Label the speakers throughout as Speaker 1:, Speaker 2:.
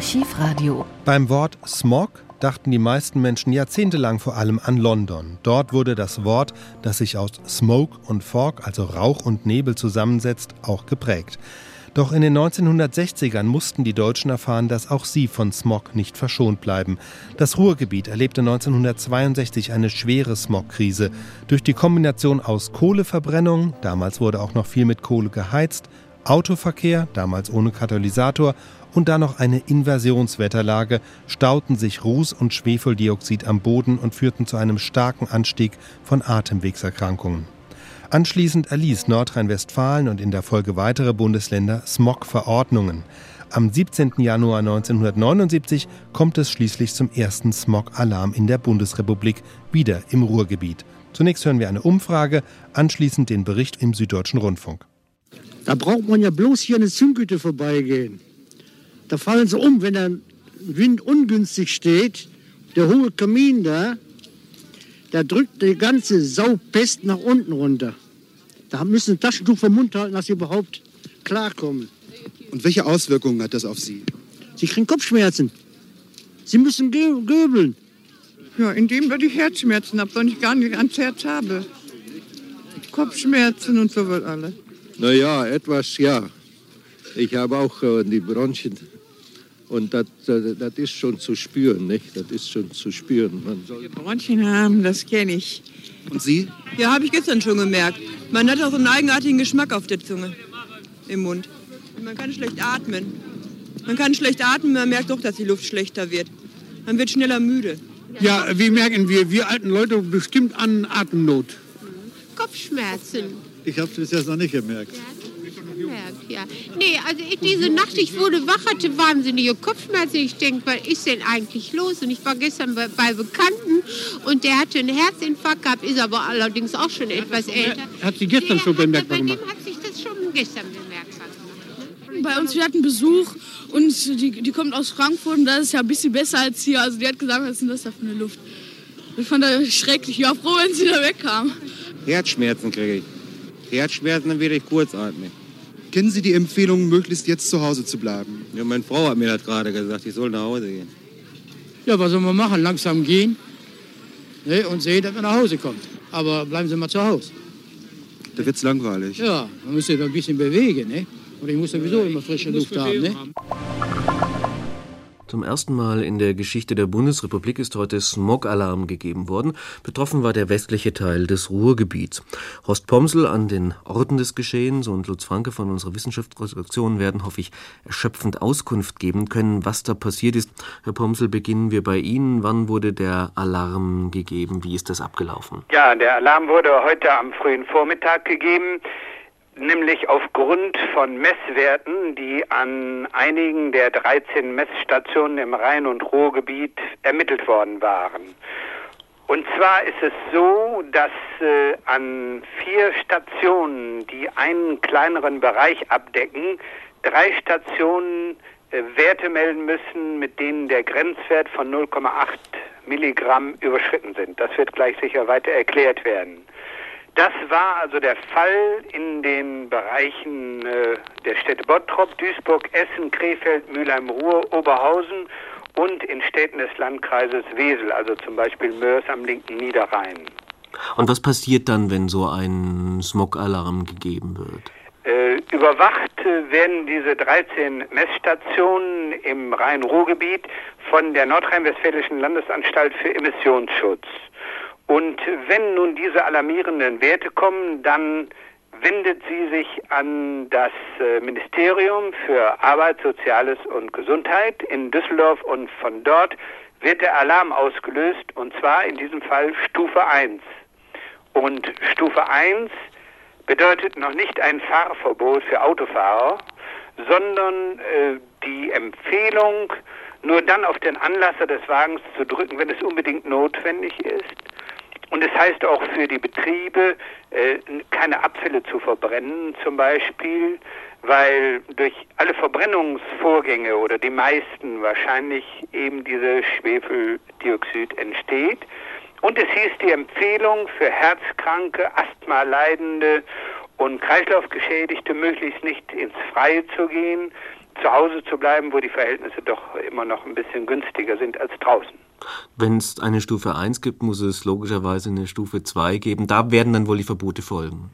Speaker 1: Archivradio.
Speaker 2: Beim Wort Smog dachten die meisten Menschen jahrzehntelang vor allem an London. Dort wurde das Wort, das sich aus Smoke und Fog, also Rauch und Nebel zusammensetzt, auch geprägt. Doch in den 1960ern mussten die Deutschen erfahren, dass auch sie von Smog nicht verschont bleiben. Das Ruhrgebiet erlebte 1962 eine schwere Smogkrise. Durch die Kombination aus Kohleverbrennung, damals wurde auch noch viel mit Kohle geheizt, Autoverkehr, damals ohne Katalysator, und dann noch eine Inversionswetterlage, stauten sich Ruß und Schwefeldioxid am Boden und führten zu einem starken Anstieg von Atemwegserkrankungen. Anschließend erließ Nordrhein-Westfalen und in der Folge weitere Bundesländer Smog-Verordnungen. Am 17. Januar 1979 kommt es schließlich zum ersten Smog-Alarm in der Bundesrepublik, wieder im Ruhrgebiet. Zunächst hören wir eine Umfrage, anschließend den Bericht im Süddeutschen Rundfunk.
Speaker 3: Da braucht man ja bloß hier eine Zündgüte vorbeigehen. Da fallen sie um, wenn der Wind ungünstig steht. Der hohe Kamin da, da drückt die ganze Saupest nach unten runter. Da müssen ein Taschentuch vom Mund halten, dass sie überhaupt klarkommen.
Speaker 4: Und welche Auswirkungen hat das auf Sie?
Speaker 3: Sie kriegen Kopfschmerzen. Sie müssen gö göbeln.
Speaker 5: Ja, indem ich Herzschmerzen habe, weil ich gar nicht ans Herz habe. Kopfschmerzen und so was alles.
Speaker 6: Naja, etwas ja. Ich habe auch äh, die Bronchien und das, das ist schon zu spüren, nicht? Das ist schon zu spüren.
Speaker 5: Man soll Bronchien haben, das kenne ich.
Speaker 4: Und Sie?
Speaker 5: Ja, habe ich gestern schon gemerkt. Man hat auch so einen eigenartigen Geschmack auf der Zunge, im Mund. Man kann schlecht atmen. Man kann schlecht atmen, man merkt doch, dass die Luft schlechter wird. Man wird schneller müde.
Speaker 3: Ja, wie merken wir, wir alten Leute bestimmt an Atemnot?
Speaker 7: Kopfschmerzen.
Speaker 4: Ich habe es bis jetzt noch nicht gemerkt.
Speaker 7: Ja gemerkt, ja. Nee, also ich, diese Nacht, ich wurde wach, hatte wahnsinnige Kopfschmerzen. Ich denke, was ist denn eigentlich los? Und ich war gestern bei, bei, Bekannten und der hatte einen Herzinfarkt gehabt, ist aber allerdings auch schon etwas älter.
Speaker 3: Hat sie gestern
Speaker 7: der
Speaker 3: schon bemerkt
Speaker 7: Bei
Speaker 3: gemacht?
Speaker 7: dem hat sich das schon gestern bemerkbar gemacht.
Speaker 8: Bei uns, wir hatten Besuch und die, die kommt aus Frankfurt und das ist ja ein bisschen besser als hier. Also die hat gesagt, was ist denn das da für eine Luft? Ich fand das schrecklich. Ich war froh, wenn sie da wegkam.
Speaker 9: Herzschmerzen kriege ich. Herzschmerzen, dann werde ich kurzatmig.
Speaker 4: Kennen Sie die Empfehlung, möglichst jetzt zu Hause zu bleiben?
Speaker 9: Ja, meine Frau hat mir das gerade gesagt, ich soll nach Hause gehen.
Speaker 3: Ja, was soll man machen? Langsam gehen ne? und sehen, dass man nach Hause kommt. Aber bleiben Sie mal zu Hause.
Speaker 4: Da wird's langweilig.
Speaker 3: Ja, man muss sich da ein bisschen bewegen. Ne? Und ich muss sowieso immer frische Luft haben. Ne?
Speaker 10: Zum ersten Mal in der Geschichte der Bundesrepublik ist heute Smog-Alarm gegeben worden. Betroffen war der westliche Teil des Ruhrgebiets. Horst Pomsel an den Orten des Geschehens und Lutz Franke von unserer Wissenschaftsredaktion werden, hoffe ich, erschöpfend Auskunft geben können, was da passiert ist. Herr Pomsel, beginnen wir bei Ihnen. Wann wurde der Alarm gegeben? Wie ist das abgelaufen?
Speaker 11: Ja, der Alarm wurde heute am frühen Vormittag gegeben nämlich aufgrund von Messwerten, die an einigen der 13 Messstationen im Rhein- und Ruhrgebiet ermittelt worden waren. Und zwar ist es so, dass äh, an vier Stationen, die einen kleineren Bereich abdecken, drei Stationen äh, Werte melden müssen, mit denen der Grenzwert von 0,8 Milligramm überschritten sind. Das wird gleich sicher weiter erklärt werden. Das war also der Fall in den Bereichen äh, der Städte Bottrop, Duisburg, Essen, Krefeld, Mülheim-Ruhr, Oberhausen und in Städten des Landkreises Wesel, also zum Beispiel Mörs am linken Niederrhein.
Speaker 10: Und was passiert dann, wenn so ein Smog-Alarm gegeben wird?
Speaker 11: Äh, überwacht werden diese 13 Messstationen im Rhein-Ruhr-Gebiet von der Nordrhein-Westfälischen Landesanstalt für Emissionsschutz. Und wenn nun diese alarmierenden Werte kommen, dann wendet sie sich an das äh, Ministerium für Arbeit, Soziales und Gesundheit in Düsseldorf und von dort wird der Alarm ausgelöst und zwar in diesem Fall Stufe 1. Und Stufe 1 bedeutet noch nicht ein Fahrverbot für Autofahrer, sondern äh, die Empfehlung, nur dann auf den Anlasser des Wagens zu drücken, wenn es unbedingt notwendig ist. Und es heißt auch für die Betriebe, äh, keine Abfälle zu verbrennen zum Beispiel, weil durch alle Verbrennungsvorgänge oder die meisten wahrscheinlich eben dieses Schwefeldioxid entsteht. Und es hieß die Empfehlung für Herzkranke, Asthma-Leidende und Kreislaufgeschädigte möglichst nicht ins Freie zu gehen, zu Hause zu bleiben, wo die Verhältnisse doch immer noch ein bisschen günstiger sind als draußen.
Speaker 10: Wenn es eine Stufe 1 gibt, muss es logischerweise eine Stufe 2 geben. Da werden dann wohl die Verbote folgen.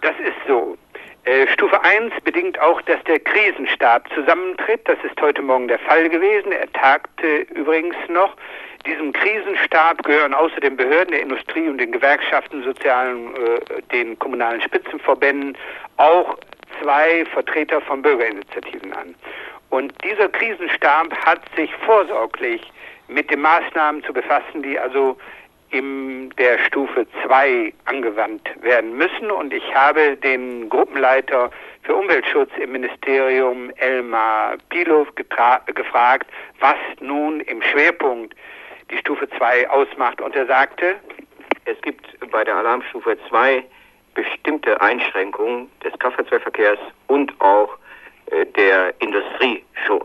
Speaker 11: Das ist so. Äh, Stufe 1 bedingt auch, dass der Krisenstab zusammentritt. Das ist heute Morgen der Fall gewesen. Er tagte übrigens noch. Diesem Krisenstab gehören außer den Behörden der Industrie und den Gewerkschaften, sozialen, äh, den kommunalen Spitzenverbänden auch zwei Vertreter von Bürgerinitiativen an. Und dieser Krisenstab hat sich vorsorglich mit den Maßnahmen zu befassen, die also in der Stufe 2 angewandt werden müssen. Und ich habe den Gruppenleiter für Umweltschutz im Ministerium, Elmar Pilow, gefragt, was nun im Schwerpunkt die Stufe 2 ausmacht. Und er sagte,
Speaker 1: es gibt bei der Alarmstufe 2 bestimmte Einschränkungen des Kraftfahrzeugverkehrs und auch äh, der Industrie schon.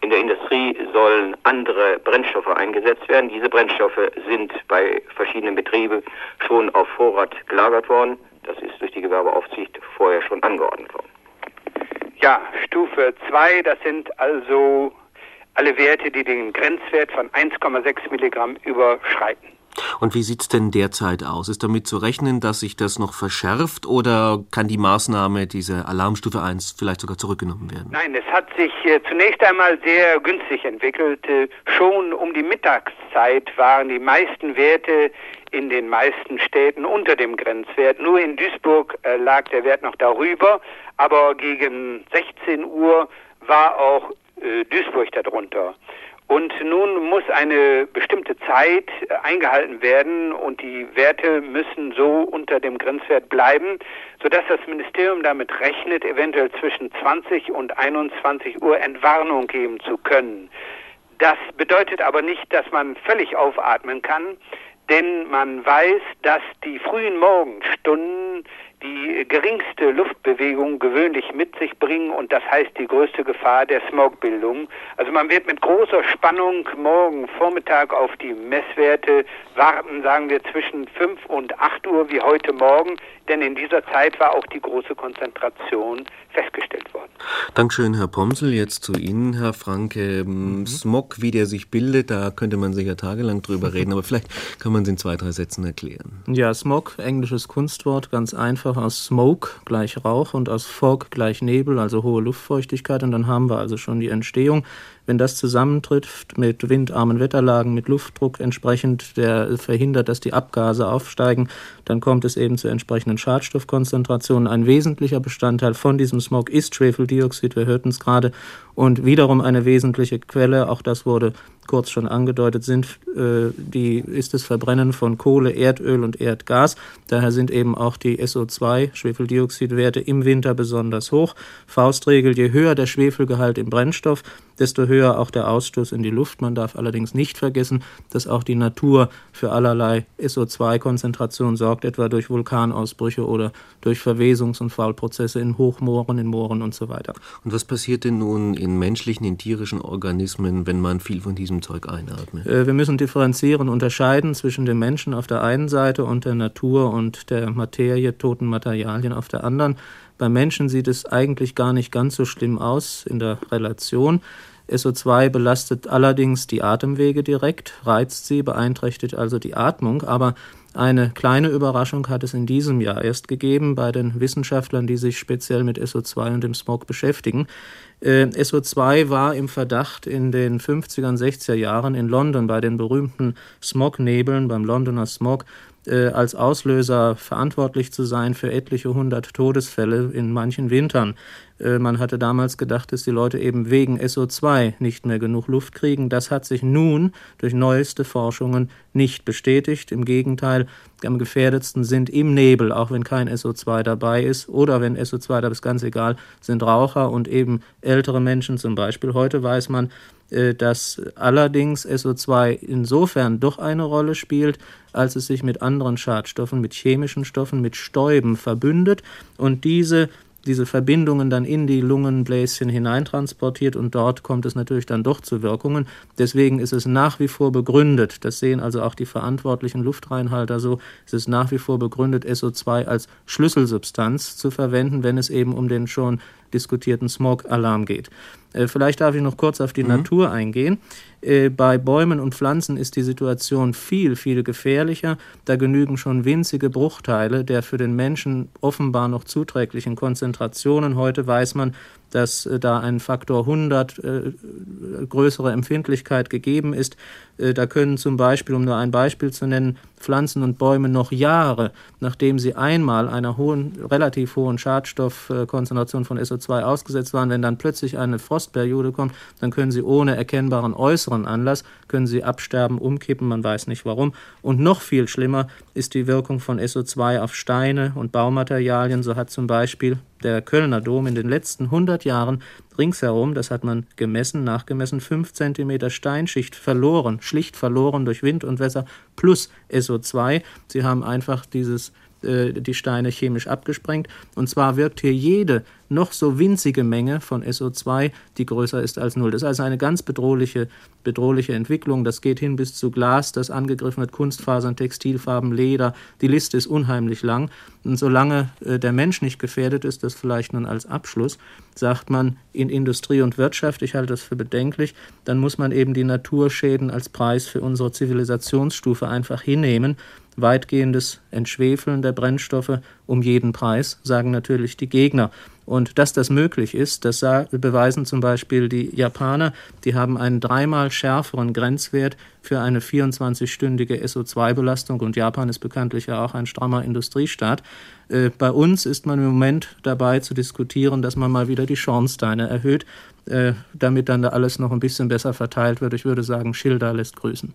Speaker 1: In der Industrie sollen andere Brennstoffe eingesetzt werden. Diese Brennstoffe sind bei verschiedenen Betrieben schon auf Vorrat gelagert worden. Das ist durch die Gewerbeaufsicht vorher schon angeordnet worden.
Speaker 11: Ja, Stufe 2, das sind also alle Werte, die den Grenzwert von 1,6 Milligramm überschreiten.
Speaker 10: Und wie sieht es denn derzeit aus? Ist damit zu rechnen, dass sich das noch verschärft oder kann die Maßnahme, diese Alarmstufe 1, vielleicht sogar zurückgenommen werden?
Speaker 11: Nein, es hat sich äh, zunächst einmal sehr günstig entwickelt. Äh, schon um die Mittagszeit waren die meisten Werte in den meisten Städten unter dem Grenzwert. Nur in Duisburg äh, lag der Wert noch darüber, aber gegen 16 Uhr war auch äh, Duisburg darunter. Und nun muss eine bestimmte Zeit äh, eingehalten werden und die Werte müssen so unter dem Grenzwert bleiben, sodass das Ministerium damit rechnet, eventuell zwischen 20 und 21 Uhr Entwarnung geben zu können. Das bedeutet aber nicht, dass man völlig aufatmen kann, denn man weiß, dass die frühen Morgenstunden die geringste Luftbewegung gewöhnlich mit sich bringen und das heißt die größte Gefahr der Smogbildung. Also man wird mit großer Spannung morgen Vormittag auf die Messwerte warten, sagen wir zwischen 5 und 8 Uhr wie heute Morgen, denn in dieser Zeit war auch die große Konzentration festgestellt worden.
Speaker 10: Dankeschön, Herr Pomsel. Jetzt zu Ihnen, Herr Franke. Mhm. Smog, wie der sich bildet, da könnte man sicher tagelang drüber reden, aber vielleicht kann man es in zwei, drei Sätzen erklären.
Speaker 12: Ja, Smog, englisches Kunstwort, ganz einfach aus Smoke gleich Rauch und aus Fog gleich Nebel, also hohe Luftfeuchtigkeit. Und dann haben wir also schon die Entstehung wenn das zusammentrifft mit windarmen Wetterlagen, mit Luftdruck entsprechend, der verhindert, dass die Abgase aufsteigen, dann kommt es eben zu entsprechenden Schadstoffkonzentrationen. Ein wesentlicher Bestandteil von diesem Smog ist Schwefeldioxid, wir hörten es gerade, und wiederum eine wesentliche Quelle, auch das wurde kurz schon angedeutet, sind äh, die, ist das Verbrennen von Kohle, Erdöl und Erdgas. Daher sind eben auch die SO2, Schwefeldioxidwerte, im Winter besonders hoch. Faustregel, je höher der Schwefelgehalt im Brennstoff, desto höher auch der Ausstoß in die Luft. Man darf allerdings nicht vergessen, dass auch die Natur für allerlei SO2-Konzentration sorgt, etwa durch Vulkanausbrüche oder durch Verwesungs- und Faulprozesse in Hochmooren, in Mooren und so weiter.
Speaker 10: Und was passiert denn nun in menschlichen, in tierischen Organismen, wenn man viel von diesem Zeug einatmet?
Speaker 12: Äh, wir müssen differenzieren, unterscheiden zwischen dem Menschen auf der einen Seite und der Natur und der Materie, toten Materialien auf der anderen. Beim Menschen sieht es eigentlich gar nicht ganz so schlimm aus in der Relation. SO2 belastet allerdings die Atemwege direkt, reizt sie, beeinträchtigt also die Atmung, aber eine kleine Überraschung hat es in diesem Jahr erst gegeben bei den Wissenschaftlern, die sich speziell mit SO2 und dem Smog beschäftigen. Äh, SO2 war im Verdacht in den 50er und 60er Jahren in London bei den berühmten Smognebeln, beim Londoner Smog, äh, als Auslöser verantwortlich zu sein für etliche hundert Todesfälle in manchen Wintern. Äh, man hatte damals gedacht, dass die Leute eben wegen SO2 nicht mehr genug Luft kriegen. Das hat sich nun durch neueste Forschungen nicht bestätigt. Im Gegenteil, am gefährdetsten sind im Nebel, auch wenn kein SO2 dabei ist, oder wenn SO2 da ist ganz egal, sind Raucher und eben ältere Menschen zum Beispiel. Heute weiß man, äh, dass allerdings SO2 insofern doch eine Rolle spielt, als es sich mit anderen Schadstoffen, mit chemischen Stoffen, mit Stäuben verbündet und diese diese Verbindungen dann in die Lungenbläschen hineintransportiert und dort kommt es natürlich dann doch zu Wirkungen. Deswegen ist es nach wie vor begründet, das sehen also auch die verantwortlichen Luftreinhalter so, es ist nach wie vor begründet, SO2 als Schlüsselsubstanz zu verwenden, wenn es eben um den schon diskutierten Smog-Alarm geht. Äh, vielleicht darf ich noch kurz auf die mhm. Natur eingehen. Äh, bei Bäumen und Pflanzen ist die Situation viel, viel gefährlicher. Da genügen schon winzige Bruchteile der für den Menschen offenbar noch zuträglichen Konzentrationen. Heute weiß man, dass äh, da ein Faktor 100 äh, größere Empfindlichkeit gegeben ist. Äh, da können zum Beispiel, um nur ein Beispiel zu nennen, Pflanzen und Bäume noch Jahre, nachdem sie einmal einer hohen, relativ hohen Schadstoffkonzentration von SO2 ausgesetzt waren, wenn dann plötzlich eine Frostperiode kommt, dann können sie ohne erkennbaren äußeren Anlass, können sie absterben, umkippen, man weiß nicht warum. Und noch viel schlimmer ist die Wirkung von SO2 auf Steine und Baumaterialien. So hat zum Beispiel der Kölner Dom in den letzten 100 Jahren ringsherum, das hat man gemessen, nachgemessen, 5 cm Steinschicht verloren, schlicht verloren durch Wind und Wetter plus SO2. Sie haben einfach dieses äh, die Steine chemisch abgesprengt. Und zwar wirkt hier jede noch so winzige Menge von SO2, die größer ist als null. Das ist also eine ganz bedrohliche, bedrohliche Entwicklung. Das geht hin bis zu Glas, das angegriffen wird, Kunstfasern, Textilfarben, Leder. Die Liste ist unheimlich lang. Und solange äh, der Mensch nicht gefährdet ist, das vielleicht nun als Abschluss, sagt man in Industrie und Wirtschaft, ich halte das für bedenklich, dann muss man eben die Naturschäden als Preis für unsere Zivilisationsstufe einfach hinnehmen weitgehendes Entschwefeln der Brennstoffe um jeden Preis, sagen natürlich die Gegner. Und dass das möglich ist, das beweisen zum Beispiel die Japaner. Die haben einen dreimal schärferen Grenzwert für eine 24-stündige SO2-Belastung und Japan ist bekanntlich ja auch ein strammer Industriestaat. Äh, bei uns ist man im Moment dabei zu diskutieren, dass man mal wieder die Schornsteine erhöht, äh, damit dann da alles noch ein bisschen besser verteilt wird. Ich würde sagen, Schilder lässt grüßen.